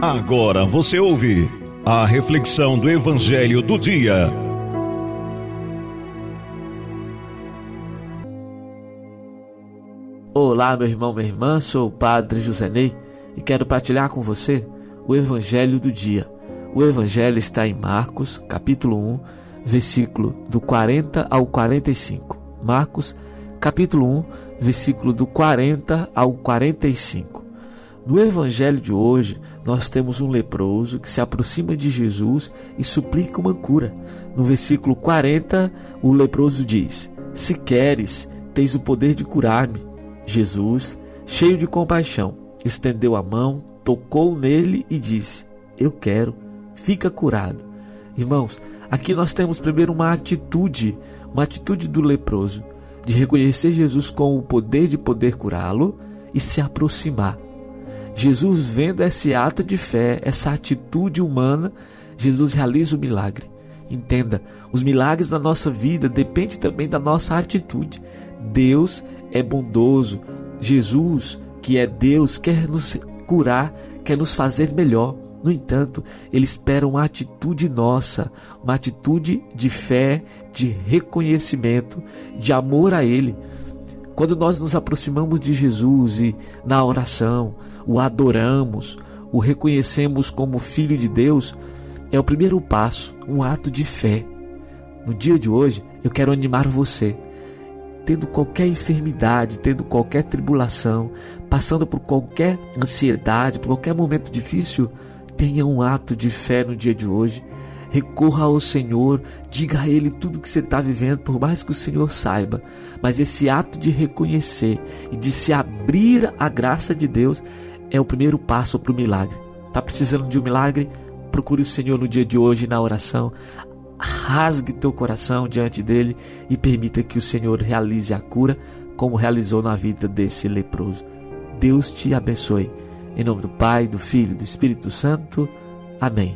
Agora você ouve a reflexão do Evangelho do Dia. Olá, meu irmão, minha irmã, sou o Padre José Ney e quero partilhar com você o Evangelho do Dia. O Evangelho está em Marcos, capítulo 1, versículo do 40 ao 45. Marcos, capítulo 1, versículo do 40 ao 45. No evangelho de hoje, nós temos um leproso que se aproxima de Jesus e suplica uma cura. No versículo 40, o leproso diz: Se queres, tens o poder de curar-me. Jesus, cheio de compaixão, estendeu a mão, tocou nele e disse: Eu quero, fica curado. Irmãos, aqui nós temos primeiro uma atitude, uma atitude do leproso, de reconhecer Jesus com o poder de poder curá-lo e se aproximar Jesus, vendo esse ato de fé, essa atitude humana, Jesus realiza o milagre. Entenda, os milagres da nossa vida dependem também da nossa atitude. Deus é bondoso. Jesus, que é Deus, quer nos curar, quer nos fazer melhor. No entanto, ele espera uma atitude nossa, uma atitude de fé, de reconhecimento, de amor a Ele. Quando nós nos aproximamos de Jesus e na oração, o adoramos, o reconhecemos como Filho de Deus, é o primeiro passo, um ato de fé. No dia de hoje, eu quero animar você. Tendo qualquer enfermidade, tendo qualquer tribulação, passando por qualquer ansiedade, por qualquer momento difícil, tenha um ato de fé no dia de hoje recorra ao Senhor, diga a Ele tudo que você está vivendo, por mais que o Senhor saiba. Mas esse ato de reconhecer e de se abrir à graça de Deus é o primeiro passo para o milagre. Está precisando de um milagre? Procure o Senhor no dia de hoje na oração. Rasgue teu coração diante dele e permita que o Senhor realize a cura, como realizou na vida desse leproso. Deus te abençoe. Em nome do Pai, do Filho e do Espírito Santo. Amém.